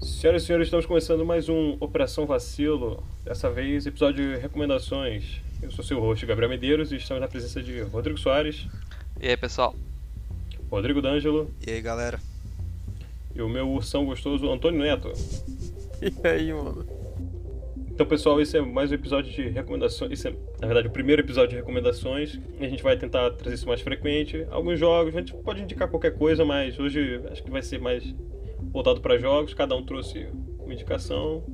Senhoras e senhores, estamos começando mais um Operação Vacilo. Dessa vez, episódio de recomendações. Eu sou seu host, Gabriel Medeiros, e estamos na presença de Rodrigo Soares, E aí, pessoal? Rodrigo D'Angelo E aí, galera? e o meu ursão gostoso, Antônio Neto. E aí, mano? Então, pessoal, esse é mais um episódio de recomendações. Esse é, na verdade, o primeiro episódio de recomendações. A gente vai tentar trazer isso mais frequente. Alguns jogos, a gente pode indicar qualquer coisa, mas hoje acho que vai ser mais voltado para jogos. Cada um trouxe uma indicação.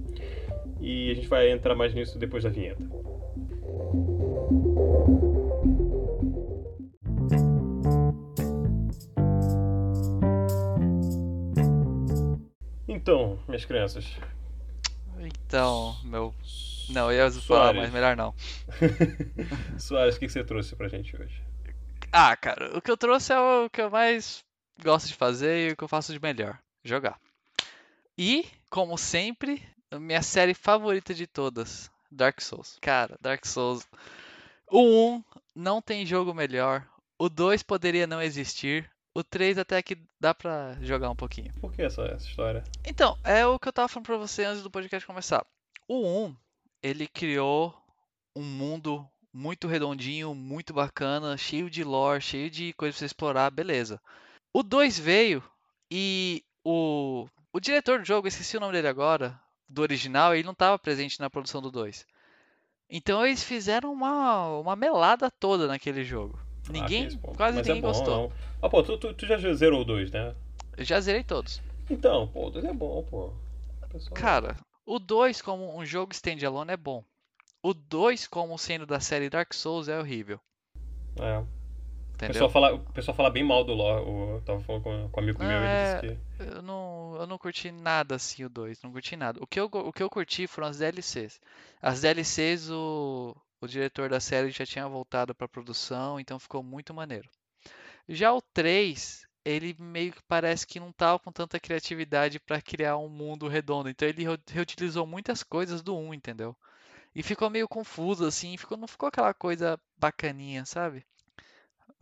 E a gente vai entrar mais nisso depois da vinheta. Então, minhas crianças, Então, meu. Não, eu ia falar, mas melhor não. Soares, o que que você trouxe pra gente hoje? Ah, cara, o que eu trouxe é o que eu mais gosto de fazer e o que eu faço de melhor: jogar. E, como sempre, minha série favorita de todas: Dark Souls. Cara, Dark Souls. O 1 não tem jogo melhor. O 2 poderia não existir. O 3 até que dá pra jogar um pouquinho. Por que essa, essa história? Então, é o que eu tava falando pra você antes do podcast começar. O 1, ele criou um mundo muito redondinho, muito bacana, cheio de lore, cheio de coisa pra você explorar, beleza. O 2 veio e o, o diretor do jogo, esqueci o nome dele agora, do original, ele não estava presente na produção do 2. Então eles fizeram uma, uma melada toda naquele jogo. Ah, Ninguém, pô. quase Mas ninguém é bom, gostou. Não. Ah, pô, tu, tu, tu já zerou o 2, né? Eu já zerei todos. Então, pô, o 2 é bom, pô. Pessoal- Cara, o 2 como um jogo standalone é bom. O 2 como sendo da série Dark Souls é horrível. É. O Entendeu? pessoal, fala, o pessoal fala bem mal do. O, eu tava falando com, com um amigo meu, É. ele disse que. Eu não, eu não curti nada assim o 2, não curti nada. O que eu, o que eu curti foram as DLCs. As DLCs o, o diretor da série já tinha voltado pra produção, então ficou muito maneiro. Já o 3, ele meio que parece que não tava com tanta criatividade pra criar um mundo redondo, então ele reu- reutilizou muitas coisas do 1, entendeu? E ficou meio confuso assim, ficou, não ficou aquela coisa bacaninha, sabe?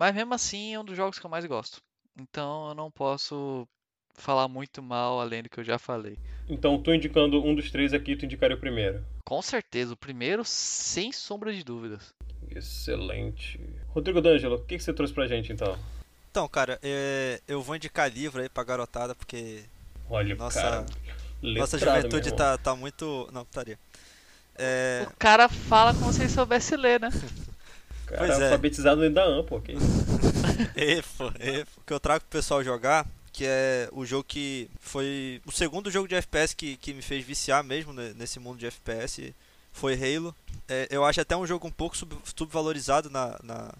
Mas mesmo assim é um dos jogos que eu mais gosto. Então eu não posso falar muito mal além do que eu já falei. Então, tu indicando um dos três aqui, tu indicaria o primeiro. Com certeza, o primeiro, sem sombra de dúvidas. Excelente. Rodrigo D'Angelo, o que, que você trouxe pra gente então? Então, cara, é, eu vou indicar livro aí pra garotada, porque Olha, Nossa- cara. nossa juventude tá, tá muito. Não, putaria. É, O cara fala como se ele soubesse ler, né? Cara, Pois é. alfabetizado dentro da AMP, pô. Que isso? EFO, EFO, que eu trago pro pessoal jogar, que é o jogo que foi o segundo jogo de FPS que, que me fez viciar mesmo ne- nesse mundo de FPS, foi Halo. É, eu acho até um jogo um pouco sub- subvalorizado na, na,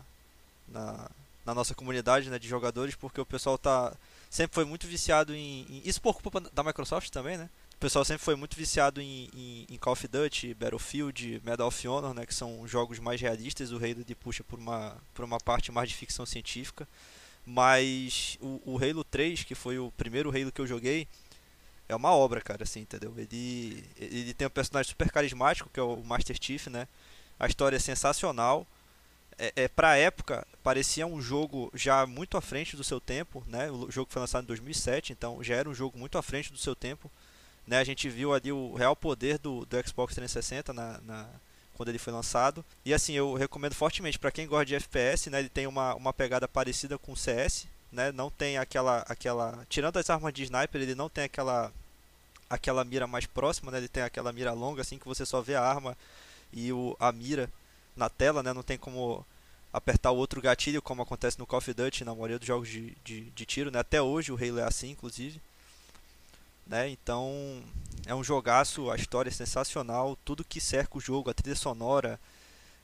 na, na nossa comunidade né, de jogadores, porque o pessoal tá sempre foi muito viciado em, em- Isso por culpa da Microsoft também, né? Pessoal sempre foi muito viciado em, em, em Call of Duty, Battlefield, Medal of Honor, né, que são jogos mais realistas. O Halo ele puxa por uma, por uma parte mais de ficção científica. Mas o, o Halo 3, que foi o primeiro Halo que eu joguei, é uma obra, cara, assim, entendeu? Ele, ele tem um personagem super carismático, que é o Master Chief, né? A história é sensacional. É, é, pra época, parecia um jogo já muito à frente do seu tempo, né? O jogo foi lançado em 2007, então já era um jogo muito à frente do seu tempo. Né? A gente viu ali o real poder do, do Xbox 360 na, na, quando ele foi lançado. E assim, eu recomendo fortemente para quem gosta de FPS, né? Ele tem uma, uma pegada parecida com o CS, né? Não tem aquela aquela tirando as armas de sniper, ele não tem aquela aquela mira mais próxima, né? Ele tem aquela mira longa assim que você só vê a arma e o a mira na tela, né? Não tem como apertar o outro gatilho como acontece no Call of Duty na maioria dos jogos de, de, de tiro, né? Até hoje o Halo é assim, inclusive. Né? Então é um jogaço, a história é sensacional, tudo que cerca o jogo, a trilha sonora,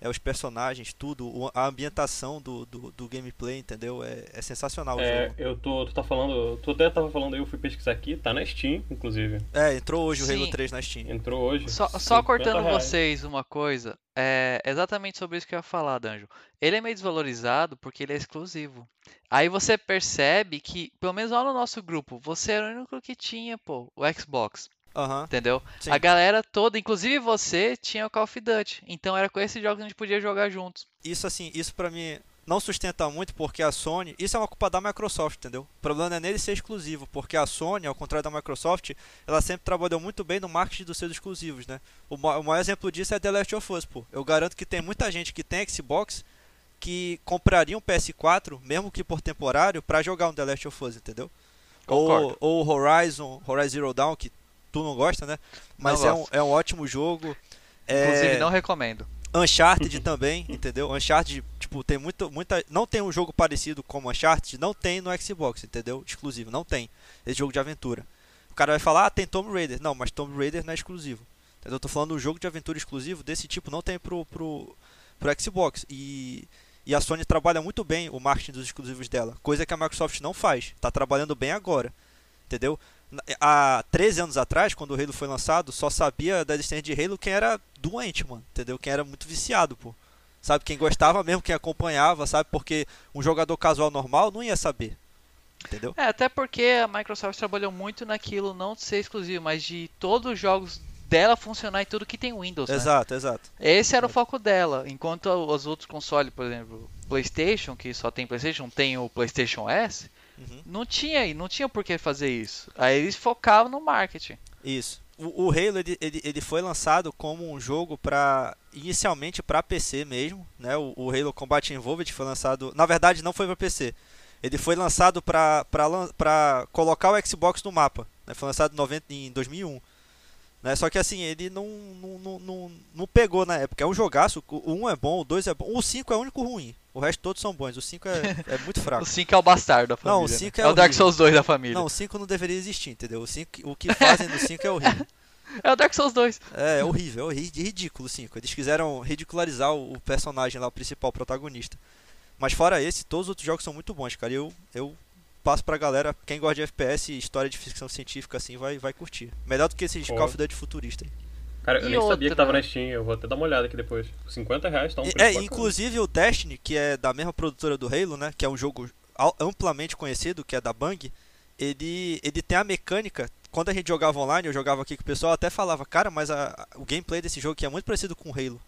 é, os personagens, tudo, a ambientação do, do, do gameplay, entendeu? É, é sensacional o É, jogo. eu tô, tu tá falando, tu até tava falando aí, eu fui pesquisar aqui, tá na Steam, inclusive. É, entrou hoje o Halo Sim. 3 na Steam. Entrou hoje. Só, só 50 cortando reais. vocês uma coisa, é exatamente sobre isso que eu ia falar, Danjo. Ele é meio desvalorizado porque ele é exclusivo. Aí você percebe que, pelo menos lá no nosso grupo, você era o único que tinha, pô, o Xbox. Aham, Entendeu? sim. A galera toda, inclusive você, tinha o Call of Duty. Então era com esses jogos que a gente podia jogar juntos. Isso assim, isso pra mim não sustenta muito porque a Sony. Isso é uma culpa da Microsoft, entendeu? O problema é nele ser exclusivo, porque a Sony, ao contrário da Microsoft, ela sempre trabalhou muito bem no marketing dos seus exclusivos, né? O, ma- o maior exemplo disso é The Last of Us, pô. Eu garanto que tem muita gente que tem Xbox que compraria um PS4, mesmo que por temporário, pra jogar um The Last of Us, entendeu? Ou, Concordo. ou Horizon, Horizon Zero Dawn, que tu não gosta, né? Mas é um, é um ótimo jogo. É... Inclusive, não recomendo. Uncharted também, entendeu? Uncharted, tipo, tem muito, muita. Não tem um jogo parecido como Uncharted, não tem no Xbox, entendeu? Exclusivo, não tem. Esse jogo de aventura. O cara vai falar, ah, tem Tomb Raider. Não, mas Tomb Raider não é exclusivo. Entendeu? Eu tô falando um jogo de aventura exclusivo desse tipo, não tem pro, pro, pro Xbox. E, e a Sony trabalha muito bem o marketing dos exclusivos dela, coisa que a Microsoft não faz. Tá trabalhando bem agora, entendeu? Na- Há 13 anos atrás, quando o Halo foi lançado, só sabia da existência de Halo quem era doente, mano, entendeu? Quem era muito viciado, pô. Sabe, quem gostava mesmo, quem acompanhava, sabe? Porque um jogador casual normal não ia saber, entendeu? É, até porque a Microsoft trabalhou muito naquilo não de ser exclusivo, mas de todos os jogos dela funcionar em tudo que tem Windows, né? Exato, exato. Esse era o foco dela, enquanto os outros consoles, por exemplo, PlayStation, que só tem PlayStation, tem o PlayStation S, Uhum. não tinha, não tinha por que fazer isso. Aí eles focavam no marketing. Isso. O, o Halo ele, ele, ele foi lançado como um jogo para inicialmente para PC mesmo, né? O, o Halo Combat Evolved foi lançado, na verdade não foi para PC. Ele foi lançado para para colocar o Xbox no mapa, né? Foi lançado em, 90, em 2001. Né? Só que assim, ele não, não, não, não, pegou na época. É um jogaço, o 1 é bom, o 2 é bom. O 5 é o único ruim. O resto todos são bons. O 5 é, é muito fraco. O 5 é o bastardo da família. Não, o né? cinco é é o Dark. Souls 2 da família. Não, o 5 não deveria existir, entendeu? O, 5, o que fazem no 5 é horrível. É o Dark Souls 2. É, é horrível, é ridículo, 5. Eles quiseram ridicularizar o, o personagem lá, o principal, o protagonista. Mas fora esse, todos os outros jogos são muito bons, cara. E eu, eu passo pra galera, quem gosta de FPS e história de ficção científica assim, vai, vai curtir. Melhor do que esses Pô. Call of Duty futurista. aí. Cara, eu E nem sabia que outra? tava na Steam, eu vou até dar uma olhada aqui depois. Por 50 reais tá um preço é, bacana. inclusive o Destiny, que é da mesma produtora do Halo, né? Que é um jogo amplamente conhecido, que é da Bang. Ele, ele tem a mecânica. Quando a gente jogava online, eu jogava aqui com o pessoal, até falava, cara, mas a- a- o gameplay desse jogo aqui é muito parecido com o Halo.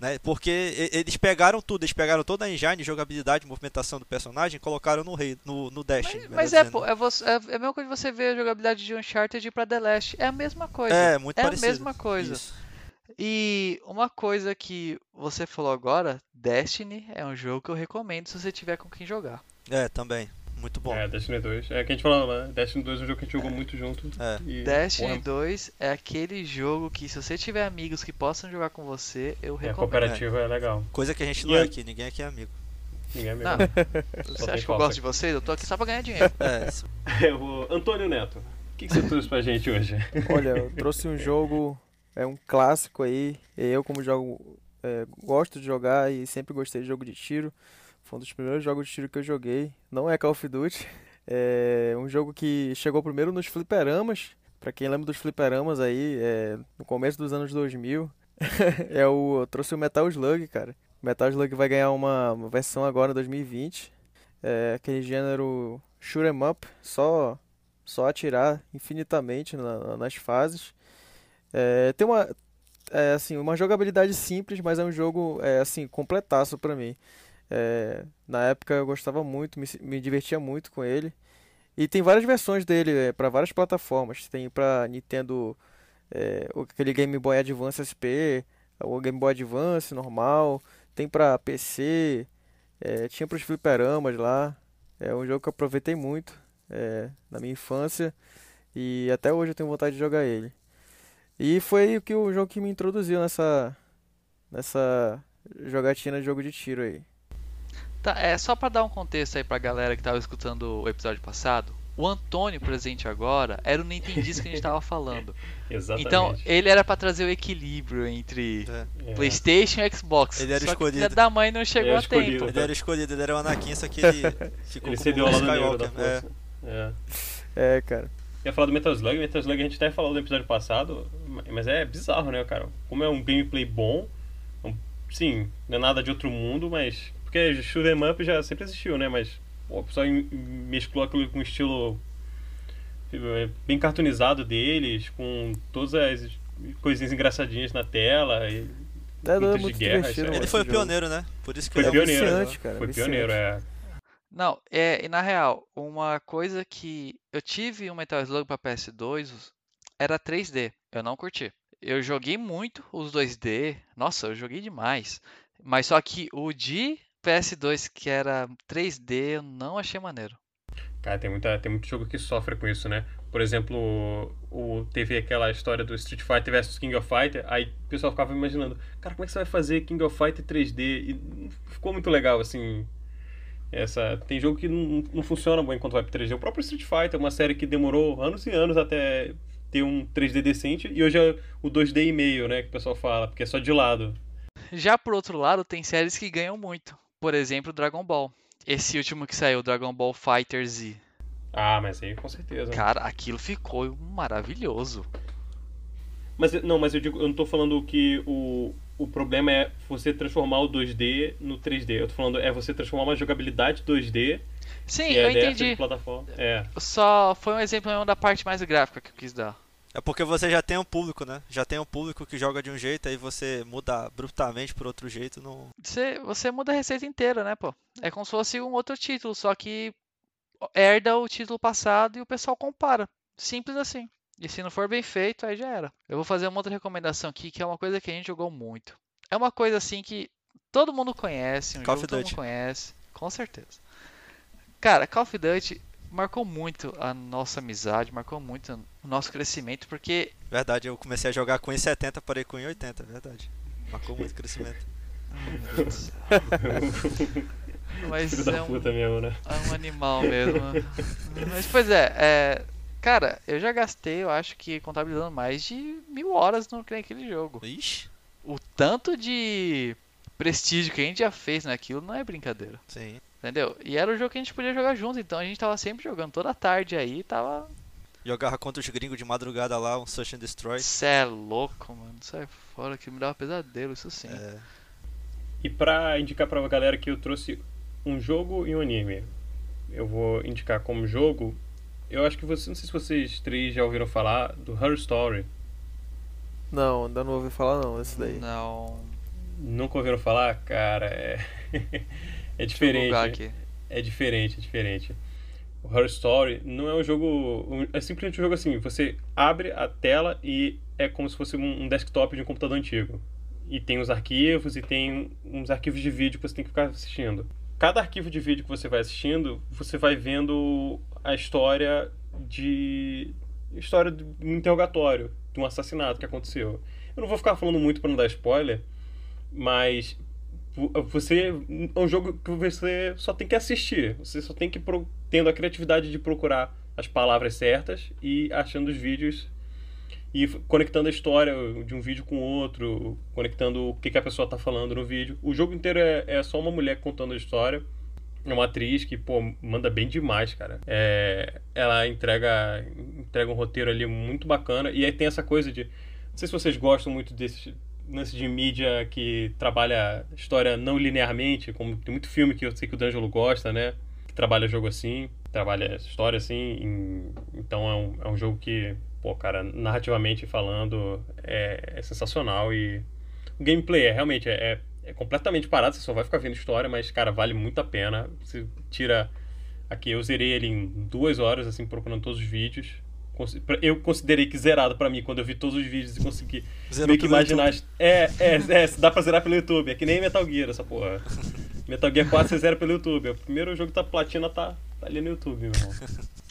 Né? Porque eles pegaram tudo, eles pegaram toda a engine, jogabilidade, movimentação do personagem e colocaram no, Halo, no, no Destiny. melhor Mas é, pô, é, você, é, é a mesma coisa de você ver a jogabilidade de Uncharted pra The Last. É a mesma coisa. É, muito é parecido. a mesma coisa. Isso. E uma coisa que você falou agora, Destiny é um jogo que eu recomendo se você tiver com quem jogar. É, também. Muito bom. É, Destiny 2. É que a gente falou, né? Destiny 2 é um jogo que a gente jogou muito junto. É. E, Destiny porra, 2 é aquele jogo que se você tiver amigos que possam jogar com você, eu é, recomendo. cooperativa é legal. Coisa que a gente E não é eu- aqui, ninguém aqui é amigo. Ninguém é Não, mesmo. você acha que eu gosto de vocês? Eu tô aqui só pra ganhar dinheiro. É, Eu vou... Antônio Neto, o que, que você trouxe pra gente hoje? Olha, eu trouxe um jogo, é um clássico aí. Eu, como jogo, é, gosto de jogar e sempre gostei de jogo de tiro. Foi um dos primeiros jogos de tiro que eu joguei. Não é Call of Duty. É um jogo que chegou primeiro nos fliperamas. Pra quem lembra dos fliperamas aí, é, no começo dos anos 2000. é o, eu trouxe o Metal Slug, cara. Metal Slug vai ganhar uma, uma versão agora em 2020. É aquele gênero shoot 'em up, só só atirar infinitamente na- nas fases. É, tem uma é, assim uma jogabilidade simples, mas é um jogo é, assim completaço pra mim. É, na época eu gostava muito, me, me divertia muito com ele. E tem várias versões dele é, para várias plataformas. Tem pra Nintendo é, aquele Game Boy Advance SP, o Game Boy Advance normal, tem pra PC, é, tinha pros fliperamas lá. É um jogo que eu aproveitei muito é, na minha infância e até hoje eu tenho vontade de jogar ele. E foi o que o jogo que me introduziu nessa nessa jogatina de jogo de tiro aí. Tá, é só pra dar um contexto aí pra galera que tava escutando o episódio passado. O Antônio presente agora era o Nintendista que a gente tava falando. Exatamente. Então, ele era pra trazer o equilíbrio entre É. PlayStation e Xbox. Ele era só que escolhido. da mãe não chegou Ele era a tempo. escolhido. Ele era escolhido, ele era o Anakin, só que ele ficou Ele ao lado negro da Skywalker. É. força. É. É, cara. ia falar do Metal Slug, Metal Slug a gente até falou no episódio passado, mas é bizarro, né, cara? Como é um gameplay bom, um- sim, não é nada de outro mundo, mas. Porque shoot 'em up já sempre existiu, né? Mas o pessoal mesclou aquilo com o estilo eh, bem cartoonizado deles, com todas as coisinhas engraçadinhas na tela. E, É, não, é Muito guerra, divertido. é- Ele foi o pioneiro, né? Por isso que Foi ele É pioneiro. viciante, né? cara, Foi viciante. pioneiro, é. Não, é, e na real, uma coisa que eu tive um Metal Slug para PS2 era 3D. Eu não curti. Eu joguei muito os 2D. Nossa, eu joguei demais. Mas só que o de PS2 que era 3D, eu não achei maneiro. Cara, tem, muita, tem muito jogo que sofre com isso, né? Por exemplo, o, teve aquela história do Street Fighter vs King of Fighter, aí o pessoal ficava imaginando, cara, como é que você vai fazer King of Fighter 3D? E ficou muito legal, assim. Essa, tem jogo que não, não funciona bom enquanto vai pro 3D. O próprio Street Fighter é uma série que demorou anos e anos até ter um 3D decente, e hoje é o 2D e meio, né, que o pessoal fala, porque é só de lado. Já por outro lado, tem séries que ganham muito. Por exemplo, Dragon Ball. Esse último que saiu, Dragon Ball Fighter Z. Ah, mas aí com certeza. Cara, aquilo ficou maravilhoso. Mas não, mas eu digo, eu não tô falando que o, o problema é você transformar o 2D no 3D. Eu tô falando é você transformar uma jogabilidade 2D Sim, que é eu dessa entendi. de plataforma. É. Só foi um exemplo mesmo da parte mais gráfica que eu quis dar. É porque você já tem um público, né? Já tem um público que joga de um jeito, aí você muda abruptamente por outro jeito. Não... Você, você muda a receita inteira, né, pô? É como se fosse um outro título, só que herda o título passado e o pessoal compara. Simples assim. E se não for bem feito, aí já era. Eu vou fazer uma outra recomendação aqui, que é uma coisa que a gente jogou muito. É uma coisa assim que todo mundo conhece, um Call jogo todo mundo conhece, com certeza. Cara, Call of Duty marcou muito a nossa amizade, marcou muito o nosso crescimento, porque Verdade, eu comecei a jogar com 1,70, parei com 1,80, verdade. Marcou muito crescimento. Do céu. Mas é um, mesmo, né? é um animal mesmo. Mas pois é, é, cara, eu já gastei, eu acho que contabilizando mais de mil horas no naquele jogo. Ixi, O tanto de prestígio que a gente já fez naquilo não é brincadeira, sim. Entendeu? E era o jogo que a gente podia jogar junto, então a gente tava sempre jogando toda tarde aí, tava. Jogava contra os gringos de madrugada lá, um Search and Destroy. Cê é louco, mano. Sai fora que me dava pesadelo, isso sim. É, E pra indicar pra galera que eu trouxe um jogo e um anime. Eu vou indicar como jogo. Eu acho que você, não sei se vocês três já ouviram falar do Her Story. Não, ainda não ouvi falar não, esse daí. Não. Nunca ouviram falar? Cara, é. é diferente. É diferente, é diferente. O Her Story não é um jogo. É simplesmente um jogo assim: você abre a tela e é como se fosse um desktop de um computador antigo. E tem os arquivos e tem uns arquivos de vídeo que você tem que ficar assistindo. Cada arquivo de vídeo que você vai assistindo, você vai vendo a história de. história de um interrogatório, de um assassinato que aconteceu. Eu não vou ficar falando muito para não dar spoiler, mas você é um jogo que você só tem que assistir. Você só tem que pro, tendo a criatividade de procurar as palavras certas e achando os vídeos e conectando a história de um vídeo com outro, conectando o que, que a pessoa está falando no vídeo. O jogo inteiro é, é só uma mulher contando a história. É uma atriz que, pô, manda bem demais, cara. É, ela entrega, entrega um roteiro ali muito bacana. E aí tem essa coisa de. Não sei se vocês gostam muito desse lance de mídia que trabalha história não linearmente, como tem muito filme que eu sei que o D'Angelo gosta, né? Que trabalha jogo assim, trabalha história assim. em- então é um, é um jogo que, pô, cara, narrativamente falando, é, é sensacional. E o gameplay é realmente é, é, completamente parado, você só vai ficar vendo história, mas, cara, vale muito a pena. Você tira. Aqui eu zerei ele em duas horas, assim, procurando todos os vídeos. Eu considerei que zerado pra mim quando eu vi todos os vídeos e consegui Zerou meio que imaginar. É, é, é, dá pra zerar pelo YouTube. É que nem Metal Gear essa porra. Metal Gear 4 você zera pelo YouTube. O primeiro jogo tá platina, tá, tá ali no YouTube, meu irmão.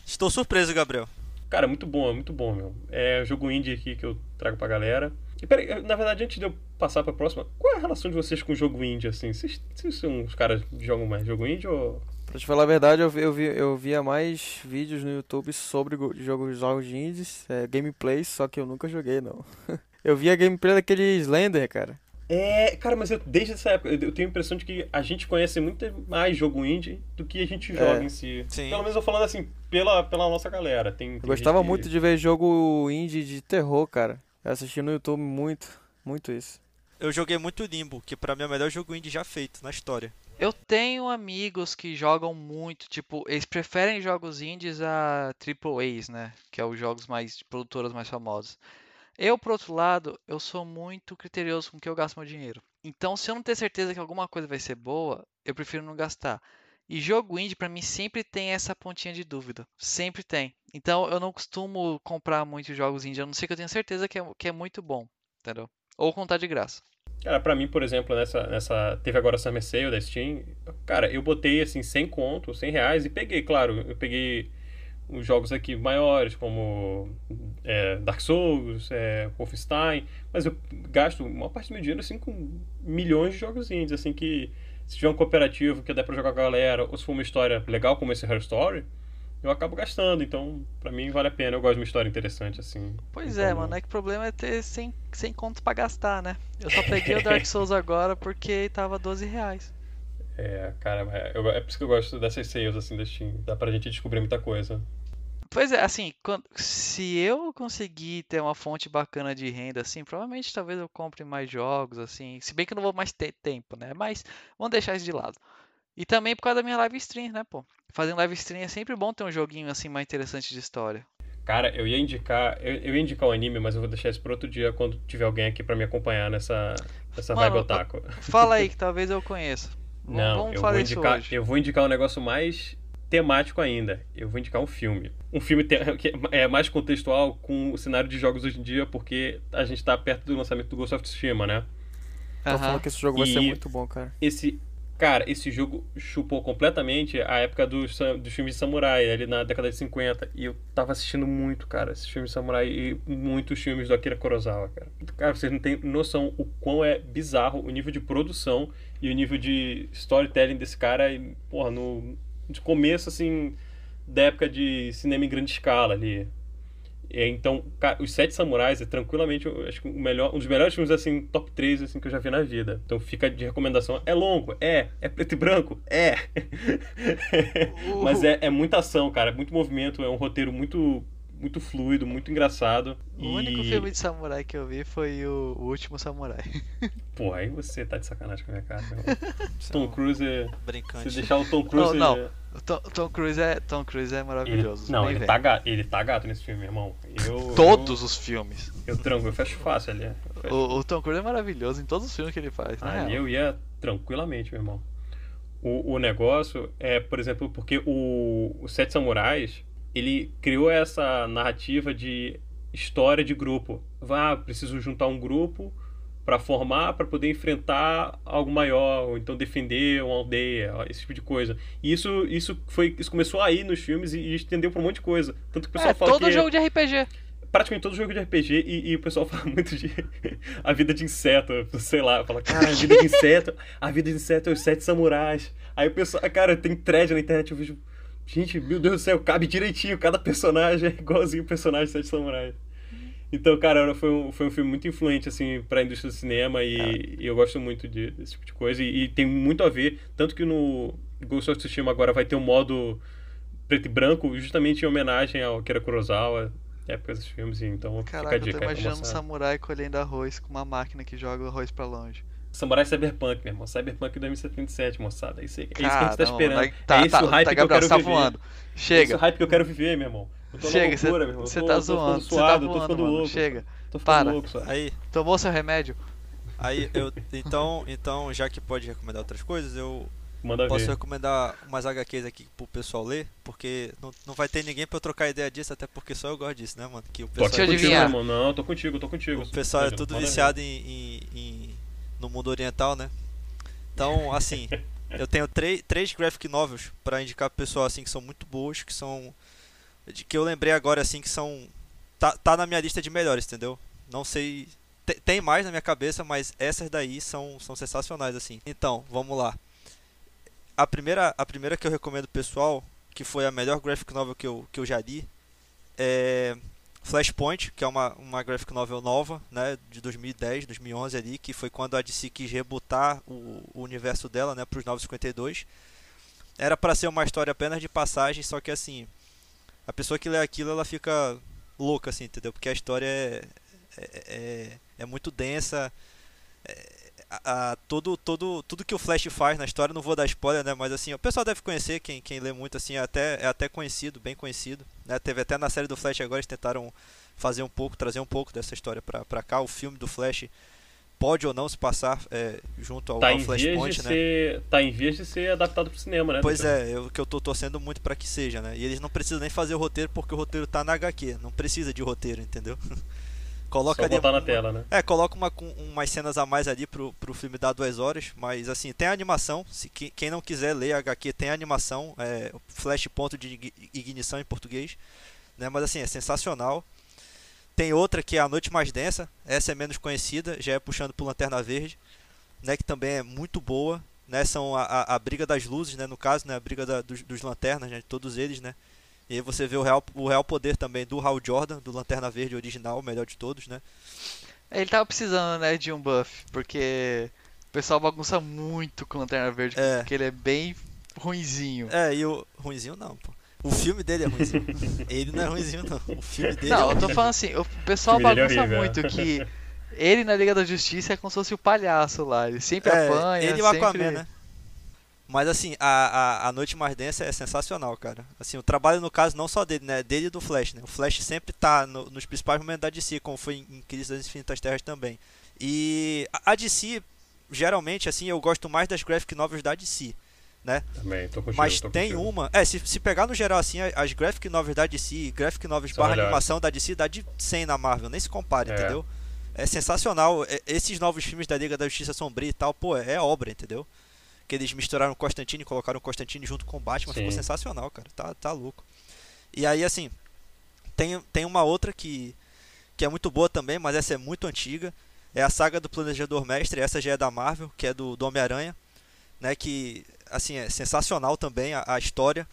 Estou surpreso, Gabriel. Cara, muito bom, é muito bom, meu. É o jogo indie aqui que eu trago pra galera. E peraí, na verdade, antes de eu passar pra próxima, qual é a relação de vocês com o jogo indie, assim? Vocês, vocês são os caras que jogam mais jogo indie ou. Pra te falar a verdade, eu, vi, eu, vi, eu via mais vídeos no YouTube sobre go- jogos, jogos de indies, é, gameplays, só que eu nunca joguei, não. eu via gameplay daquele Slender, cara. É, cara, mas eu, desde essa época, eu eu tenho a impressão de que a gente conhece muito mais jogo indie do que a gente joga É. em si. Sim. Pelo menos eu falando assim, pela, pela nossa galera. Tem, Eu tem gostava gente que- muito de ver jogo indie de terror, cara. Eu assisti no YouTube muito, muito isso. Eu joguei muito Limbo, que pra mim é o melhor jogo indie já feito na história. Eu tenho amigos que jogam muito, tipo, eles preferem jogos indies a AAAs, né? Que é os jogos mais produtoras mais famosas. Eu, por outro lado, eu sou muito criterioso com o que eu gasto meu dinheiro. Então, se eu não ter certeza que alguma coisa vai ser boa, eu prefiro não gastar. E jogo indie, pra mim, sempre tem essa pontinha de dúvida. Sempre tem. Então, eu não costumo comprar muitos jogos indie, a não ser que eu tenha certeza que é, que é muito bom, entendeu? Ou contar de graça. Cara, pra mim, por exemplo, nessa, nessa teve agora a Summer Sale da Steam, cara, eu botei, assim, 100 conto, 100 reais e peguei, claro, eu peguei os jogos aqui maiores, como é, Dark Souls, é, Wolfenstein, mas eu gasto uma parte do meu dinheiro, assim, com milhões de jogos indies, assim, que se tiver um cooperativo que dá pra jogar com a galera, ou se for uma história legal como esse Her Story, eu acabo gastando, então pra mim vale a pena. Eu gosto de uma história interessante, assim. Pois é, mano, é que o problema é ter 100, 100 conto pra gastar, né? Eu só peguei o Dark Souls agora porque tava 12 reais. É, cara, é, eu, é por isso que eu gosto dessas sales, assim, da Steam. Dá pra gente descobrir muita coisa. Pois é, assim, quando- se eu conseguir ter uma fonte bacana de renda, assim, provavelmente talvez eu compre mais jogos, assim, se bem que eu não vou mais ter tempo, né? Mas vamos deixar isso de lado. E também por causa da minha live stream, né, pô? Fazendo live stream é sempre bom ter um joguinho assim mais interessante de história. Cara, eu ia indicar. Eu, eu ia indicar o anime, mas eu vou deixar isso pra outro dia quando tiver alguém aqui pra me acompanhar nessa, nessa Mano, vibe otaku. Fala aí que talvez eu conheça. Vamos, Não, vamos eu fazer vou isso indicar. hoje. Eu vou indicar um negócio mais temático ainda. Eu vou indicar um filme. Um filme que é mais contextual com o cenário de jogos hoje em dia, porque a gente tá perto do lançamento do Ghost of Tsushima, né? Tô Aham. falando que esse jogo vai ser E- muito bom, cara. Esse. Cara, esse jogo chupou completamente a época dos, dos filmes de samurai, ali na década de 50. E eu tava assistindo muito, cara, esses filmes de samurai e muitos filmes do Akira Kurosawa, cara. Cara, vocês não têm noção o quão é bizarro o nível de produção e o nível de storytelling desse cara. E, porra, no de começo, assim, da época de cinema em grande escala ali. É, então, os Sete Samurais é tranquilamente, acho que o melhor, um dos melhores filmes, assim, top 3, assim, que eu já vi na vida. Então fica de recomendação. É longo? É. É preto e branco? É. Mas é, é muita ação, cara. É muito movimento. É um roteiro muito, muito fluido, muito engraçado. O único e... filme de samurai que eu vi foi o, o Último Samurai. Pô, aí você tá de sacanagem com a minha cara. é Tom Cruise é... brincante. Se deixar o Tom Cruise... Não, não. Tom, Tom Cruise é Tom Cruise é Ele, maravilhoso. não, nem ele vem. tá, gato, ele tá gato nesse filme, irmão. Eu, Todos os filmes. Eu, eu tranco, eu fecho fácil ali. Eu fecho O, o Tom Cruise é maravilhoso em todos os filmes que ele faz. na Ali real. eu ia tranquilamente, meu irmão. O, o negócio é, por exemplo, porque o, o Sete Samurais, ele criou essa narrativa de história de grupo. Ah, preciso juntar um grupo para formar, para poder enfrentar algo maior, ou então defender uma aldeia, esse tipo de coisa. E isso, isso, foi, isso começou aí nos filmes e, e estendeu para um monte de coisa. Tanto que o pessoal É, fala todo que jogo de RPG. praticamente todo jogo de RPG e, e o pessoal fala muito de a vida de inseto, sei lá, fala, cara, a vida de inseto, a vida de inseto é os sete samurais. Aí o pessoal, cara, tem thread na internet, eu vejo, gente, meu Deus do céu, cabe direitinho, cada personagem é igualzinho o personagem de sete samurais. Então, cara, foi um, foi um filme muito influente, assim, pra indústria do cinema e, e eu gosto muito de- desse tipo de coisa. E, e tem muito a ver, tanto que no Ghost of Tsushima agora vai ter um modo preto e branco, justamente em homenagem ao Akira Kurosawa, época dos filmes, e então Caraca, fica a eu dica tô aí pra imaginando um samurai colhendo arroz com uma máquina que joga o arroz pra longe. Samurai Cyberpunk, meu irmão. Cyberpunk 2077, moçada. É isso, é isso que a gente tá esperando. tá, é esse tá, o hype tá, que eu quero tá viver. voando. É esse Chega. o hype que eu quero viver, meu irmão. Chega, você tá zoando, você tá ficando mano. louco. Chega. Tô ficando Para. louco, só. Aí, Tomou seu remédio? aí eu. Então, então, já que pode recomendar outras coisas, eu Manda posso ver. recomendar umas HQs aqui pro pessoal ler, porque não, não vai ter ninguém pra eu trocar ideia disso, até porque só eu gosto disso, né, mano? Que o pessoal, eu contigo, adivinhar. irmão. Não, tô contigo, tô contigo. o pessoal é tudo viciado em, em- em- no mundo oriental, né? Então, assim, eu tenho três, três graphic novels pra indicar pro pessoal, assim, que são muito boas, que são. De que eu lembrei agora, assim, que são. Tá, tá na minha lista de melhores, entendeu? Não sei. te- Tem mais na minha cabeça, mas essas daí são, são sensacionais, assim. Então, vamos lá. A primeira, a primeira que eu recomendo pessoal, que foi a melhor graphic novel que eu, que eu já li, é Flashpoint, que é uma, uma graphic novel nova, né, de 2010, 2011 ali, que foi quando a DC quis rebutar o, o universo dela, né, para os 952. Era para ser uma história apenas de passagem, só que assim, a pessoa que lê aquilo, ela fica louca, assim, entendeu? Porque a história é, é, é, é muito densa, é- a, a, todo, todo, tudo que o Flash faz na história, não vou dar spoiler, né? Mas assim, o pessoal deve conhecer, quem, quem lê muito, assim, é até, é até conhecido, bem conhecido. Né? Teve até na série do Flash agora, eles tentaram fazer um pouco, trazer um pouco dessa história pra, pra cá. O filme do Flash pode ou não se passar é, junto ao, Tá ao Flashpoint, né? ser, tá em vias de ser adaptado pro cinema, né? Pois é, eu, que eu tô torcendo muito pra que seja, né? E eles não precisam nem fazer o roteiro porque o roteiro tá na HQ, não precisa de roteiro, entendeu? Coloca Só ali botar na uma- tela, né? É, coloca uma, umas cenas a mais ali pro, pro filme dar duas horas, mas assim, tem a animação, se, que- quem não quiser ler a HQ tem a animação, é, Flash ponto de igni- ignição em português, né, mas assim, é sensacional. Tem outra que é A Noite Mais Densa, essa é menos conhecida, já é puxando pro Lanterna Verde, né, que também é muito boa, né, são a, a, a briga das luzes, né, no caso, né, a briga da- dos, dos lanternas, né, de todos eles, né, e aí você vê o real, o real poder também do Hal Jordan, do Lanterna Verde original, o melhor de todos, né. Ele tava precisando, né, de um buff, porque o pessoal bagunça muito com Lanterna Verde, É. porque ele é bem ruinzinho. É, e o. Ruinzinho não, pô. O filme dele é ruinzinho. ele não é ruinzinho, não. O filme dele é Não, eu tô falando assim, o pessoal O é bagunça horrível, muito é. que ele na Liga da Justiça é como se fosse o palhaço lá, ele sempre É, apanha, ele e o sempre... Aquaman, né? Mas assim, a, a, a Noite Mais Densa é sensacional, cara. Assim, o trabalho no caso não só dele, né? Dele e do Flash, né? O Flash sempre tá no- nos principais momentos da DC, como foi em, em Crise das Infinitas Terras também. E a, a DC, geralmente, assim, eu gosto mais das graphic novels da DC, né? Também, tô contigo. Mas tô tem contigo. uma. É, se, se pegar no geral assim, as graphic novels da DC, graphic novels São barra melhores. animação da DC dá de 100 na Marvel, nem se compara, É. entendeu? É sensacional. É- Esses novos filmes da Liga da Justiça Sombria e tal, pô, é obra, entendeu? Que eles misturaram Constantine, colocaram Constantine junto com o Batman, ficou Sim. sensacional, cara. Tá, tá louco. E aí, assim, tem, tem uma outra que, que é muito boa também, mas essa é muito antiga. É a saga do Planejador Mestre, essa já é da Marvel, que é do, do Homem-Aranha, né? Que, assim, é sensacional também a, a história.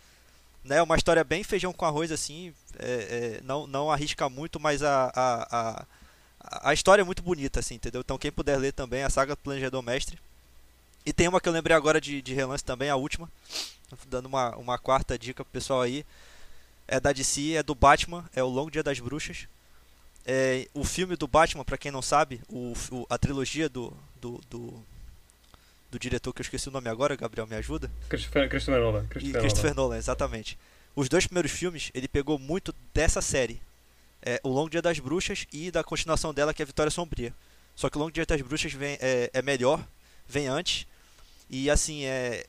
Né, uma história bem feijão com arroz, assim, é- é, não, não arrisca muito, mas a, a, a, a história é muito bonita, assim, entendeu? Então quem puder ler também, a saga do Planejador Mestre. E tem uma que eu lembrei agora de, de relance também, a última, dando uma, uma quarta dica pro pessoal aí. É da DC, é do Batman, é o Longo Dia das Bruxas. É, o filme do Batman, pra quem não sabe, o, o- a trilogia do, do, do, do diretor que eu esqueci o nome agora, Gabriel, me ajuda? Christopher, Christopher Nolan. E Christopher Christopher Nolan. Nolan, exatamente. Os dois primeiros filmes, ele pegou muito dessa série. É, o Longo Dia das Bruxas e da continuação dela, que é Vitória Sombria. Só que o Longo Dia das Bruxas vem, é, é melhor, vem antes. E assim, é,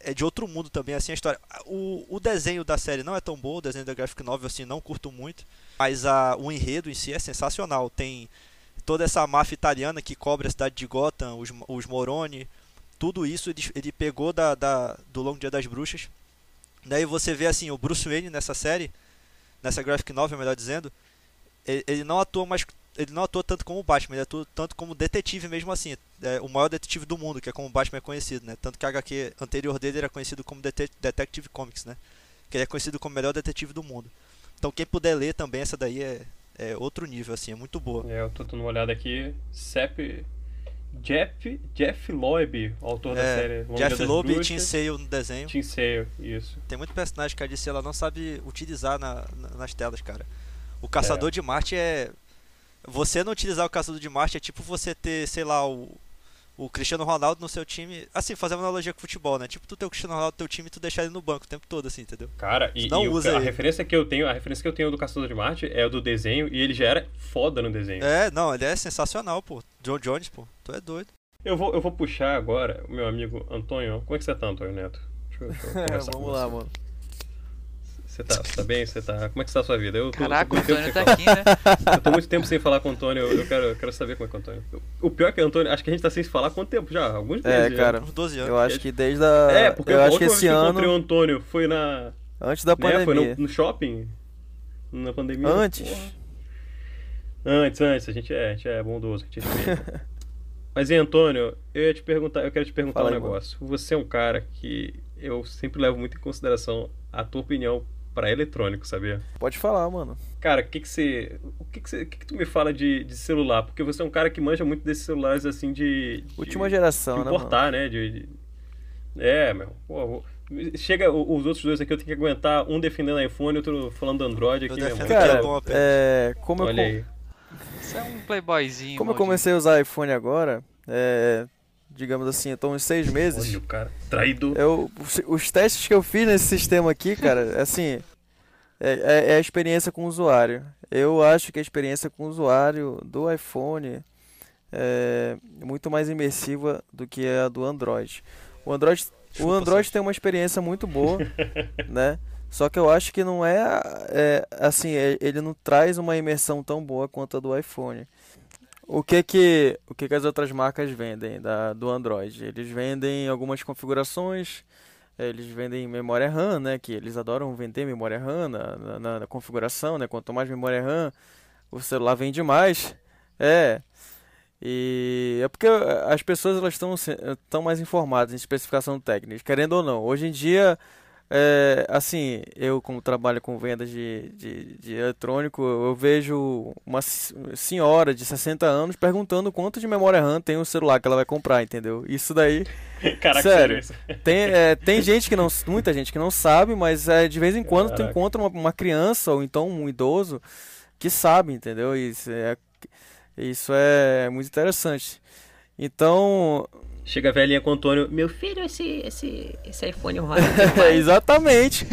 é de outro mundo também, assim, a história. O, o desenho da série não é tão bom, o desenho da graphic novel, assim, não curto muito. Mas a, o enredo em si é sensacional. Tem toda essa máfia italiana que cobre a cidade de Gotham, os, os Moroni, tudo isso ele, ele pegou da, da, do Longo Dia das Bruxas. Daí você vê assim, o Bruce Wayne nessa série, nessa graphic novel, melhor dizendo, ele, ele não atua mais, ele não atua tanto como o Batman, ele atua tanto como detetive mesmo assim, é, o maior detetive do mundo, que é como o Batman é conhecido, né? Tanto que a HQ anterior dele era conhecido como Dete- Detective Comics, né? Que ele é conhecido como o melhor detetive do mundo. Então quem puder ler também essa daí é, é outro nível assim, é muito boa. É, eu tô dando uma olhada aqui. Sepp. Jeff, Jeff Loeb, o autor da É, série. Longo Jeff Loeb e. Tim Sale no desenho. Tim Sale, isso. Tem muito personagem que a DC ela não sabe utilizar na- na- nas telas, cara. O Caçador de Marte é. Você não utilizar o Caçador de Marte é tipo você ter, sei lá, o, o Cristiano Ronaldo no seu time. Assim, fazer uma analogia com futebol, né? Tipo, tu ter o Cristiano Ronaldo no teu time e tu deixar ele no banco o tempo todo, assim, entendeu? Cara, e, Não e o- usa a ele. referência que eu tenho, a referência que eu tenho do Caçador de Marte é o do desenho e ele já era foda no desenho. É, não, ele é sensacional, pô. John Jones, pô. Tu é doido. Eu vou, eu vou puxar agora o meu amigo Antônio. Como é que você tá, Antônio Neto? Deixa eu, deixa eu com Vamos lá, você. mano. Você tá, você tá bem? Você tá. Como é que está a sua vida? Eu tô, Caraca, o muito tempo Antônio sem tá falar. aqui, né? Eu tô muito tempo sem falar com o Antônio, eu, quero, eu quero saber como é que é o Antônio. O pior é que o Antônio, acho que a gente tá sem se falar há quanto tempo já? Alguns meses. É, já. cara. Uns 12 anos. Eu acho que desde a. É, porque eu a acho que esse que eu encontrei o ano, Antônio foi na. antes da Né, foi pandemia. no, no shopping? Na pandemia? Antes. Porra. Antes, antes, a gente é, a gente é bondoso, a gente respeita. Mas e Antônio, eu ia te perguntar, eu quero te perguntar Fala um aí, mano. negócio. Você é um cara que eu sempre levo muito em consideração a tua opinião pra eletrônico, sabia? Pode falar, mano. Cara, o que que você, o que que você, o que que tu me fala de, de celular? Porque você é um cara que manja muito desses celulares assim de, de Última de geração, né, mano? importar, né? De, de- É, meu. Pô, chega os outros dois aqui, eu tenho que aguentar um defendendo iPhone e outro falando Android Eu aqui, é Cara, bom apenas. é, como eu, Olha com- aí. Você é um playboyzinho. como eu comecei a usar iPhone agora, é, digamos assim, tô uns seis meses. Olha o cara, traído. Eu, os, os testes que eu fiz nesse sistema aqui, cara, assim, é, é- é a experiência com o usuário. Eu acho que a experiência com o usuário do iPhone é muito mais imersiva do que a do Android. O Android, o Android tem uma experiência muito boa, né? Só que eu acho que não é, é, assim, é- ele não traz uma imersão tão boa quanto a do iPhone. O que que, o que que as outras marcas vendem da, do Android? Eles vendem algumas configurações, eles vendem memória RAM, né? Que eles adoram vender memória RAM na, na- na- configuração, né? Quanto mais memória RAM, o celular vende mais. É. E é porque as pessoas elas estão mais informadas em especificação técnica, querendo ou não. Hoje em dia, é, assim, eu como trabalho com vendas de, de, de eletrônico, eu vejo uma senhora de 60 anos perguntando quanto de memória RAM tem o celular que ela vai comprar, entendeu? Isso daí Caraca, Sério. tem, é, tem gente que não, muita gente que não sabe, mas é, de vez em quando tu Caraca. encontra uma, uma criança ou então um idoso que sabe, entendeu? Isso é, isso é muito interessante. Então, Chega a velhinha com o Antônio. Meu filho, esse, esse, esse iPhone roda é, demais." exatamente.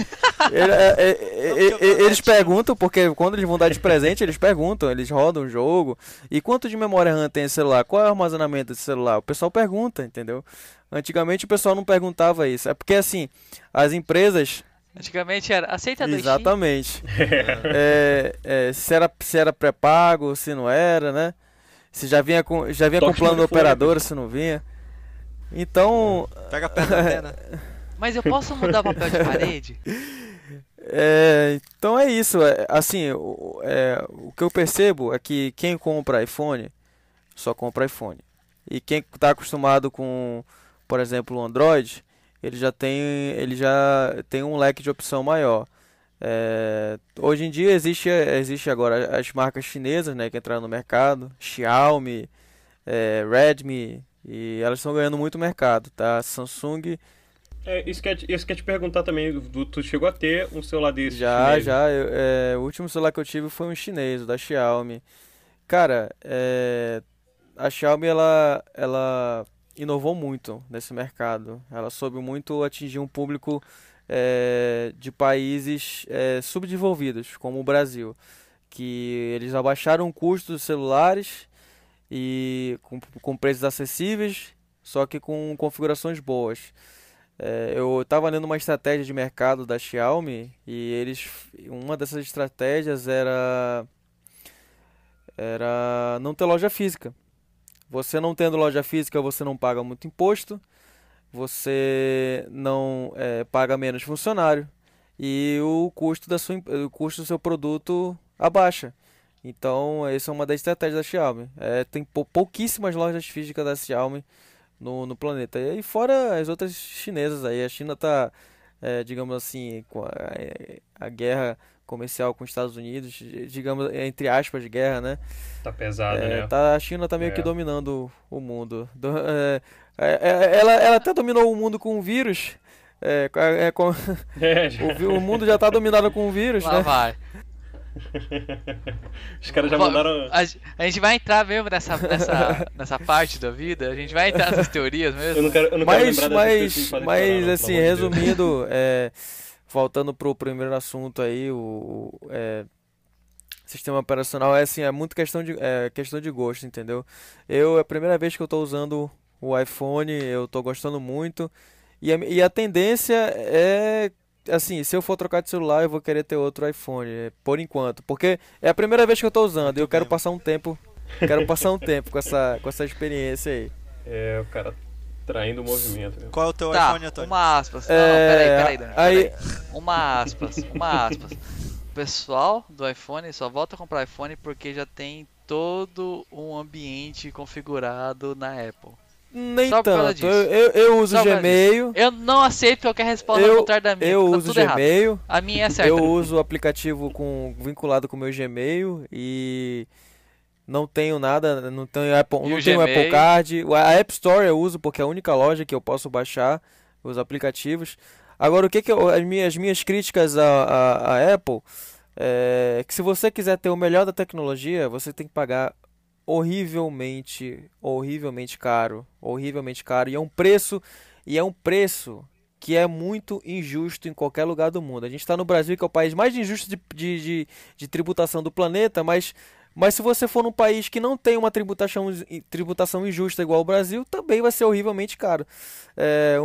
Ele- é, é, é, é, eles perguntam, porque quando eles vão dar de presente, eles perguntam, eles rodam o jogo. E quanto de memória RAM tem esse celular? Qual é o armazenamento desse celular? O pessoal pergunta, entendeu? Antigamente o pessoal não perguntava isso. É porque assim, as empresas. Antigamente era aceita 2x. Exatamente. É, é, se era, se era pré-pago, se não era, né? Se já vinha com, já vinha com plano da no telefone. operadora, se não vinha. Então, Pega perto da antena. Mas eu posso mudar papel de parede? É, então é isso. é, assim, o, é, o que eu percebo é que quem compra iPhone só compra iPhone. E quem está acostumado com, por exemplo, o Android, ele já tem, ele já tem um leque de opção maior. É, hoje em dia existe, existe agora as marcas chinesas, né, que entraram no mercado, Xiaomi, é, Redmi, e elas estão ganhando muito mercado, tá? Samsung É, isso que eu, isso que eu ia te perguntar também. do- Tu chegou a ter um celular desse? Já, chinês? já. eu- é, o último celular que eu tive foi um chinês, o da Xiaomi. Cara, é, a Xiaomi ela, ela inovou muito nesse mercado. Ela soube muito atingir um público é, de países é, subdesenvolvidos, como o Brasil, que eles abaixaram o custo dos celulares e com, com preços acessíveis, só que com configurações boas. É, eu estava lendo uma estratégia de mercado da Xiaomi e eles, uma dessas estratégias era era não ter loja física. Você não tendo loja física, você não paga muito imposto, você não é, paga menos funcionário e o custo da sua, o custo do seu produto abaixa. Então, essa é uma das estratégias da Xiaomi. É, tem pou- pouquíssimas lojas físicas da Xiaomi no, no planeta. E aí fora as outras chinesas aí, a China tá, é, digamos assim, com a, é, a guerra comercial com os Estados Unidos, digamos, entre aspas, guerra, né? Tá pesado, É, né? tá, a China tá meio É. que dominando o mundo. Do- é, é, é, ela, ela até dominou o mundo com o vírus. É, é, com- É, já- o, o mundo já tá dominado com o vírus, Lá né? vai. Os caras já mandaram. A, a gente vai entrar mesmo nessa, nessa, nessa parte da vida? A gente vai entrar nessas teorias mesmo? Eu não quero, eu não quero Mas, lembrar dessas coisas que me mas, mas não, assim, resumindo, é, voltando pro primeiro assunto aí, o, o, é, sistema operacional é assim, é muito questão de, é, questão de gosto, entendeu? Eu, é a primeira vez que eu tô usando o iPhone, eu tô gostando muito, e a, e a tendência é, assim, se eu for trocar de celular, eu vou querer ter outro iPhone, é, por enquanto, porque é a primeira vez que eu tô usando, e eu quero passar um tempo, quero passar um tempo com essa, com essa experiência aí. É, o cara traindo o movimento. mesmo. Qual é o teu Tá, iPhone, Antônio? uma aspas. Não, É, não, peraí, peraí, Daniel, aí- peraí. Uma aspas, uma aspas. O pessoal do iPhone só volta a comprar iPhone porque já tem todo um ambiente configurado na Apple. Nem Só tanto, eu, eu, eu uso Só Gmail, Eu não aceito qualquer resposta Eu- contrária da minha, eu tá uso tudo errado. Gmail, A minha é certa. eu uso o aplicativo com, vinculado com o meu Gmail e não tenho nada, não tenho Apple, E não tenho Apple Gmail? Card. A App Store eu uso porque é a única loja que eu posso baixar os aplicativos. Agora, o que que eu, as minhas, as minhas críticas à, à, à Apple é que se você quiser ter o melhor da tecnologia, você tem que pagar horrivelmente, horrivelmente caro, horrivelmente caro e é um preço e é um preço que é muito injusto em qualquer lugar do mundo. A gente está no Brasil, que é o país mais injusto de, de, de, de, tributação do planeta, mas, mas se você for num país que não tem uma tributação, tributação injusta igual ao Brasil, também vai ser horrivelmente caro. É,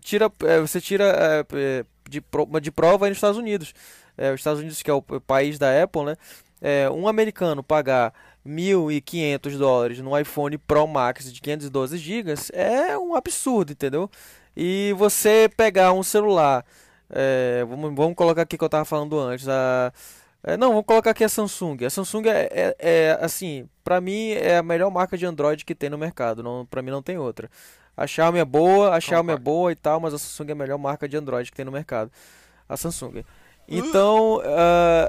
tira, é, você tira é, de, de prova aí nos Estados Unidos. É, os Estados Unidos, que é o país da Apple, né? É, um americano pagar 1.500 dólares no iPhone Pro Max de 512 GB é um absurdo, entendeu? E você pegar um celular, é, vamos, vamos colocar aqui que eu estava falando antes, a, é, não, vamos colocar aqui a Samsung. A Samsung é, é, é assim, para mim é a melhor marca de Android que tem no mercado. Não, para mim não tem outra. A Xiaomi é boa, a Xiaomi é boa e tal, mas a Samsung é a melhor marca de Android que tem no mercado. A Samsung. Então, uh,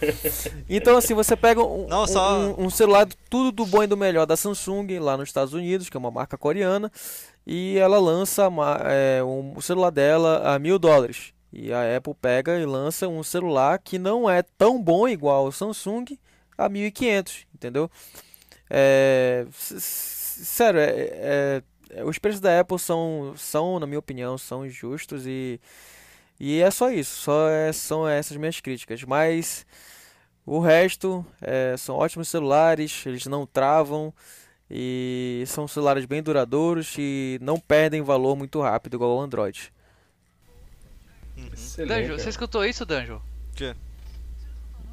então assim, você pega um, Não, só... um, um, celular tudo do bom e do melhor da Samsung lá nos Estados Unidos, que é uma marca coreana, e ela lança é, um, o celular dela a mil dólares. E a Apple pega e lança um celular que não é tão bom igual o Samsung a 1.500, entendeu? É, sério, é, é, os preços da Apple são, são, na minha opinião, são justos e e é só isso, só é, são essas minhas críticas. Mas o resto é, são ótimos celulares, eles não travam e são celulares bem duradouros e não perdem valor muito rápido igual o Android. Uhum. Danjo, você escutou isso, Danjo? Que?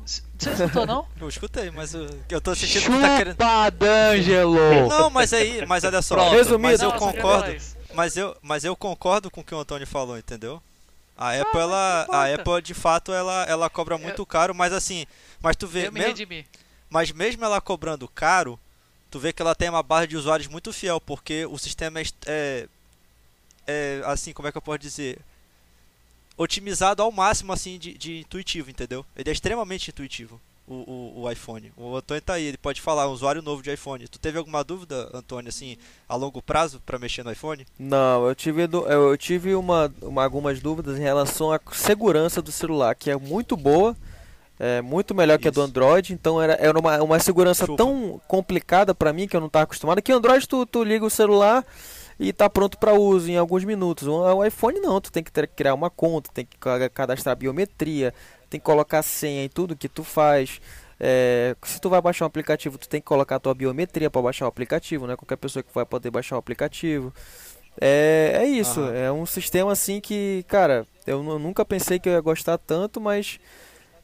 Você escutou não? Eu escutei, mas eu, eu tô sentindo Chupa, que tá querendo. D'Angelo! Não, mas aí, mas olha só, Resumido, mas eu concordo. Mas eu, mas eu concordo com o que o Antônio falou, entendeu? A ah, Apple, ela, a Apple de fato ela, ela cobra muito eu, caro, mas assim, mas tu vê, mesmo, mas mesmo ela cobrando caro, tu vê que ela tem uma base de usuários muito fiel, porque o sistema é, é, é assim, como é que eu posso dizer, otimizado ao máximo assim de, de intuitivo, entendeu? Ele é extremamente intuitivo o, o, o, iPhone. O Antônio tá aí, ele pode falar, um usuário novo de iPhone. Tu teve alguma dúvida, Antônio, assim, a longo prazo para mexer no iPhone? Não, eu tive, eu tive uma, uma, algumas dúvidas em relação à segurança do celular, que é muito boa. É muito melhor Isso. que a do Android, então era, era uma, uma segurança Chupa. tão complicada para mim que eu não estava acostumado. Que o Android tu, tu liga o celular e tá pronto para uso em alguns minutos. O iPhone não, tu tem que ter, criar uma conta, tem que cadastrar biometria, tem que colocar senha em tudo que tu faz. É, se tu vai baixar um aplicativo, tu tem que colocar a tua biometria para baixar o aplicativo, né? Qualquer pessoa que vai poder baixar o aplicativo. É, é isso, uhum. é um sistema assim que, cara, eu nunca pensei que eu ia gostar tanto, mas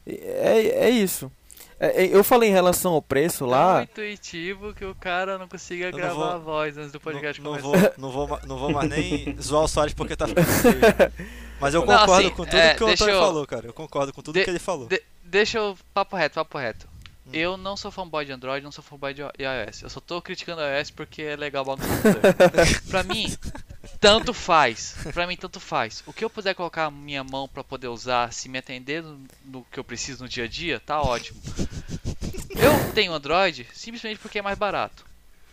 é, é isso. É, é, eu falei em relação ao preço lá. É intuitivo que o cara não consiga eu gravar não vou, a voz antes do podcast não, não começar. Vou, não, vou, não vou mais nem zoar o Soares porque tá ficando Mas eu concordo não, assim, com tudo é, que o Antônio eu... falou, cara. Eu concordo com tudo de, que ele falou. De, deixa eu. Papo reto, papo reto. Hum. Eu não sou fanboy de Android, não sou fanboy de iOS. Eu só tô criticando iOS porque é legal o Pra mim, tanto faz. Pra mim, tanto faz. O que eu puder colocar a minha mão pra poder usar, se me atender no, no que eu preciso no dia a dia, tá ótimo. Eu tenho Android simplesmente porque é mais barato.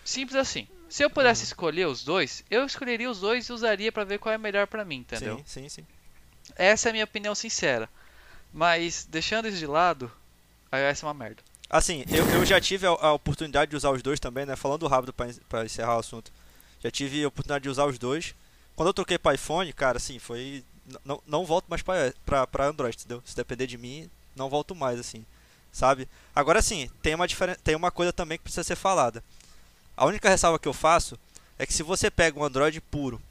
Simples assim. Se eu pudesse hum. escolher os dois, eu escolheria os dois e usaria para ver qual é melhor para mim, entendeu? Sim, sim, sim. Essa é a minha opinião sincera. Mas, deixando isso de lado, iOS é uma merda. Assim, eu, eu já tive a, a, oportunidade de usar os dois também, né? Falando rápido para encerrar o assunto. Já tive a oportunidade de usar os dois. Quando eu troquei para iPhone, cara, assim, foi. Não, não volto mais para Android, entendeu? Se depender de mim, não volto mais, assim. Sabe? Agora sim, tem uma, tem uma coisa também que precisa ser falada. A única ressalva que eu faço é que se você pega um Android puro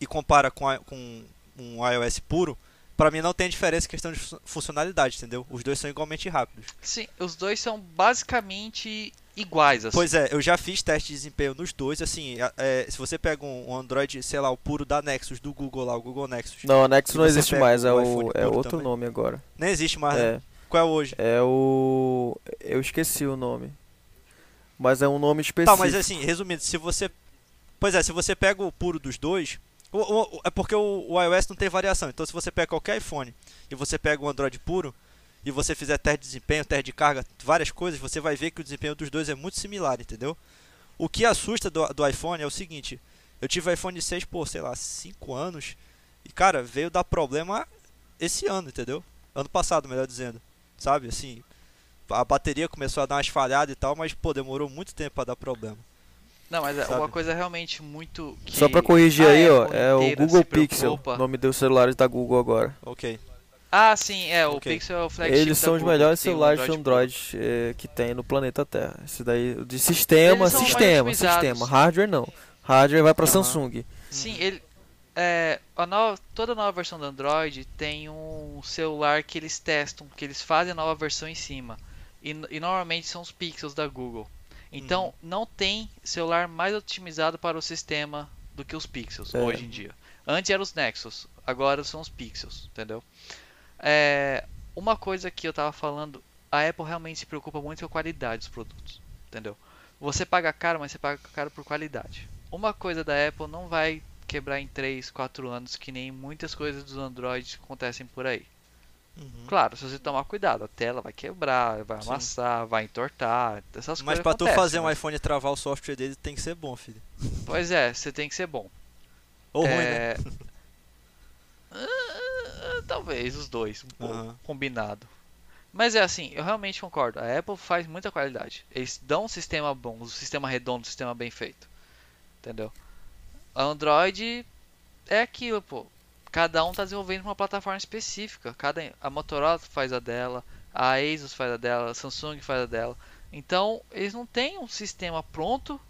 e compara com, a, com um iOS puro, para mim não tem diferença em questão de funcionalidade, entendeu? Os dois são igualmente rápidos. Sim, os dois são basicamente iguais. Assim. Pois é, eu já fiz teste de desempenho nos dois. Assim, é, se você pega um, Android, sei lá, o puro da Nexus, do Google lá, o Google Nexus. Não, o Nexus não existe mais, é, o, é outro também. nome agora. Nem existe mais, né? é. Né? Qual é hoje? É o. Eu esqueci o nome. Mas é um nome específico. Tá, mas assim, resumindo, se você. Pois é, se você pega o puro dos dois, o, o, é porque o, o, iOS não tem variação. Então, se você pega qualquer iPhone e você pega o Android puro e você fizer teste de desempenho, teste de carga, várias coisas, você vai ver que o desempenho dos dois é muito similar, entendeu? O que assusta do, do iPhone é o seguinte: eu tive iPhone 6 por, sei lá, 5 anos e, cara, veio dar problema esse ano, entendeu? Ano passado, melhor dizendo. Sabe? Assim, a bateria começou a dar umas falhadas e tal, mas pô, demorou muito tempo pra dar problema. Não, mas é Sabe? uma coisa realmente muito. Que Só pra corrigir aí, ó, é o Google Pixel. O nome dos celulares da Google agora. Ok. Ah, sim, é, o Ok. Pixel é o flagship Eles da são os Google, melhores celulares de Android Android eh, que tem no planeta Terra. Esse daí, de sistema, sistema, sistema. Hardware não. Hardware vai pra Aham. Samsung. Sim, ele. É, a nova, toda nova versão do Android tem um celular que eles testam, que eles fazem a nova versão em cima. E, e normalmente são os Pixels da Google. Então Uhum. não tem celular mais otimizado para o sistema do que os Pixels É. hoje em dia. Antes eram os Nexus, agora são os Pixels, entendeu? É, uma coisa que eu tava falando, a Apple realmente se preocupa muito com a qualidade dos produtos, entendeu? Você paga caro, mas você paga caro por qualidade. Uma coisa da Apple não vai quebrar em 3, 4 anos, que nem muitas coisas dos Android acontecem por aí. Uhum. Claro, se você tomar cuidado, a tela vai quebrar, vai Sim. amassar, vai entortar, essas Mas coisas pra tu fazer um mas- iPhone travar o software dele tem que ser bom, filho. Pois é, você tem que ser bom. Ou ruim, né? É, ah, Talvez os dois, um pouco Aham. combinado. Mas é assim, eu realmente concordo. A Apple faz muita qualidade. Eles dão um sistema bom, um sistema redondo, um sistema bem feito. Entendeu? A Android é aquilo, pô. Cada um tá desenvolvendo uma plataforma específica. Cada a Motorola faz a dela, a Asus faz a dela, a Samsung faz a dela. Então, eles não têm um sistema pronto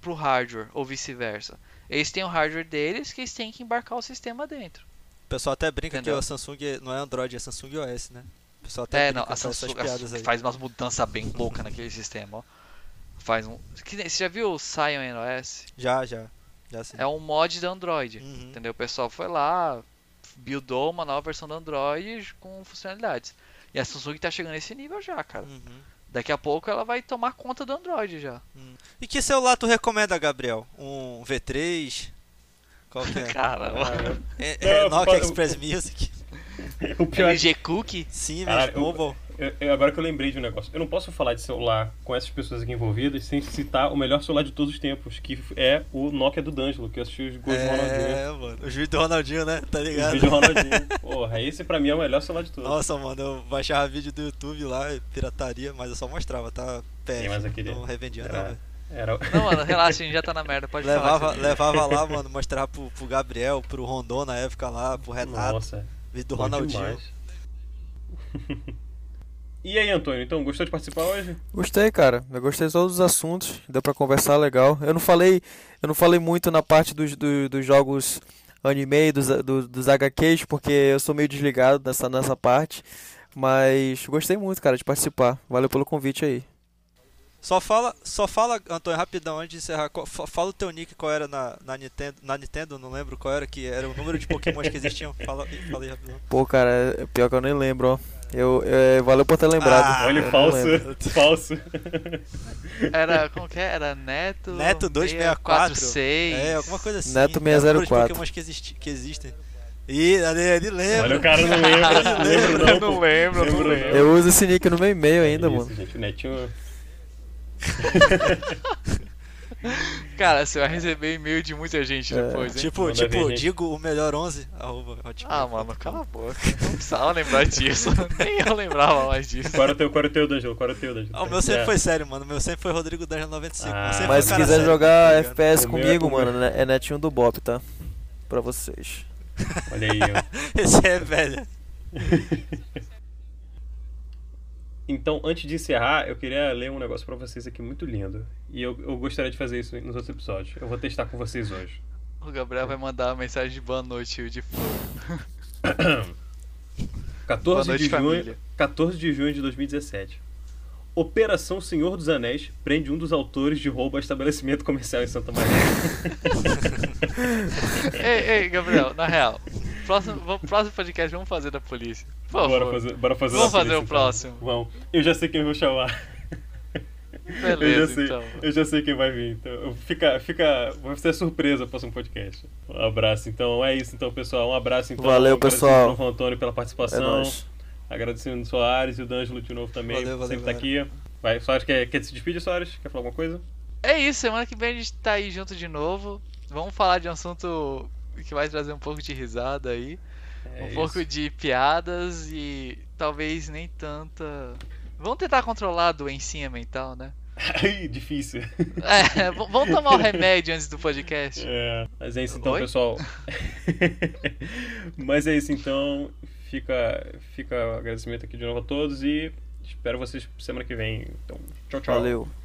pro hardware ou vice-versa. Eles têm o hardware deles que eles têm que embarcar o sistema dentro. O pessoal até brinca Entendeu? que a Samsung não é Android, é Samsung OS, né? O pessoal até É, brinca não, a Samsung, a faz umas mudanças bem loucas naquele sistema, ó. Faz um. Você já viu o Cyan OS? Já, já. Já. É um mod da Android. Uhum. Entendeu? O pessoal foi lá, buildou uma nova versão do Android com funcionalidades. E a Samsung tá chegando nesse nível já, cara. Uhum. Daqui a pouco ela vai tomar conta do Android já. E que celular tu recomenda, Gabriel? Um V3? Qual que é? Caramba. É, é Não, Nokia Express Music? O pior é LG Cookie? Siemens, Caralho, eu- Mobile? Eu- eu- agora que eu lembrei de um negócio, eu não posso falar de celular com essas pessoas aqui envolvidas sem citar o melhor celular de todos os tempos, que é o Nokia do D'Angelo, que eu assisti os gols do Ronaldinho. É, mano. O juiz do Ronaldinho, né? Tá Os ligado? vídeos do Ronaldinho. Porra, esse pra mim é o melhor celular de todos. Nossa, mano, eu baixava vídeo do YouTube lá, pirataria, mas eu só mostrava, tá? Mas aquele- Não revendia, era- não, velho. Era... Não, mano, relaxa, a gente já tá na merda, pode Levava, falar. Levava lá, mano, mostrava pro, pro Gabriel, pro Rondon na época lá, pro Renato, Nossa, vídeo do Ronaldinho. demais. E aí, Antônio, então, gostou de participar hoje? Gostei, cara. Eu gostei de todos os assuntos. Deu pra conversar legal. Eu não falei, eu não falei muito na parte dos, do- dos jogos anime, dos, do- dos HQs, porque eu sou meio desligado nessa, nessa parte. Mas gostei muito, cara, de participar. Valeu pelo convite aí. Só fala, só fala, Antônio, rapidão, antes de encerrar, qual- fala o teu nick qual era na, na Nintendo, na Nintendo, não lembro qual era, que era o número de Pokémon que existiam. Fala, fala aí rapidão. Pô, cara, é pior que eu nem lembro, ó. Eu, é, valeu por ter lembrado. Ah, Olha, eu falso. falso. Era, como que é? Era Neto... Neto 264. 646. É, alguma coisa assim. Neto é o número de 604. Pokémon que, existi, que existem. Ih, ele, ele lembra. Olha, o cara não lembra. lembro não, Eu não lembro, eu não Lembro. Eu uso esse nick no meu e-mail ainda, Isso, mano. gente, Netinho... Cara, você vai receber e-mail de muita gente É. depois, hein? Tipo, Manda tipo, digo o melhor 11, arroba. Ah, mano, cala a boca. Não precisava lembrar disso. Nem eu lembrava mais disso. Qual era o teu, qual era o teu, D'Angelo? Qual era o teu, D'Angelo? Ah, o meu sempre É. foi sério, mano. O meu sempre foi Rodrigo D'Angelo 95. Ah. Mas se quiser sério, jogar tá? FPS é comigo, meu. mano, né, é netinho do Bop, tá? Pra vocês. Olha aí, ó. Esse é velho. Então, antes de encerrar, eu queria ler um negócio pra vocês aqui muito lindo. E eu, eu gostaria de fazer isso nos outros episódios. Eu vou testar com vocês hoje. O Gabriel vai mandar uma mensagem de boa noite de flor. 14 Boa de noite, junho, família. 14 de junho de 2017. Operação Senhor dos Anéis prende um dos autores de roubo a estabelecimento comercial em Santa Maria. ei, ei, Gabriel, na real. Próximo, vamos- próximo podcast vamos fazer da polícia. Por favor. bora fazer, bora fazer Vamos fazer polícia, o então. próximo. Vamos. Eu já sei quem eu vou chamar. eu já Beleza, sei, então. eu já sei quem vai vir. Então, fica, fica, vai ser surpresa pro próximo podcast. Um abraço. Então, é isso, então, pessoal. Um abraço, então. Valeu, Agradecendo pessoal. ao Antônio pela É participação. nóis. Agradecendo o Soares e o D'Angelo de novo também. Valeu, valeu, sempre tá aqui. Vai, Soares, quer, quer se despedir, Soares? Quer falar alguma coisa? É isso, semana que vem a gente tá aí junto de novo. Vamos falar de um assunto que vai trazer um pouco de risada aí. É um isso. pouco de piadas e talvez nem tanta Vamos tentar controlar a doencinha mental, né? Ai, difícil. É, vamos tomar o remédio antes do podcast. É, mas é isso então, Oi? pessoal. mas é isso então. Fica, fica o agradecimento aqui de novo a todos e espero vocês semana que vem. Então, tchau, tchau. Valeu.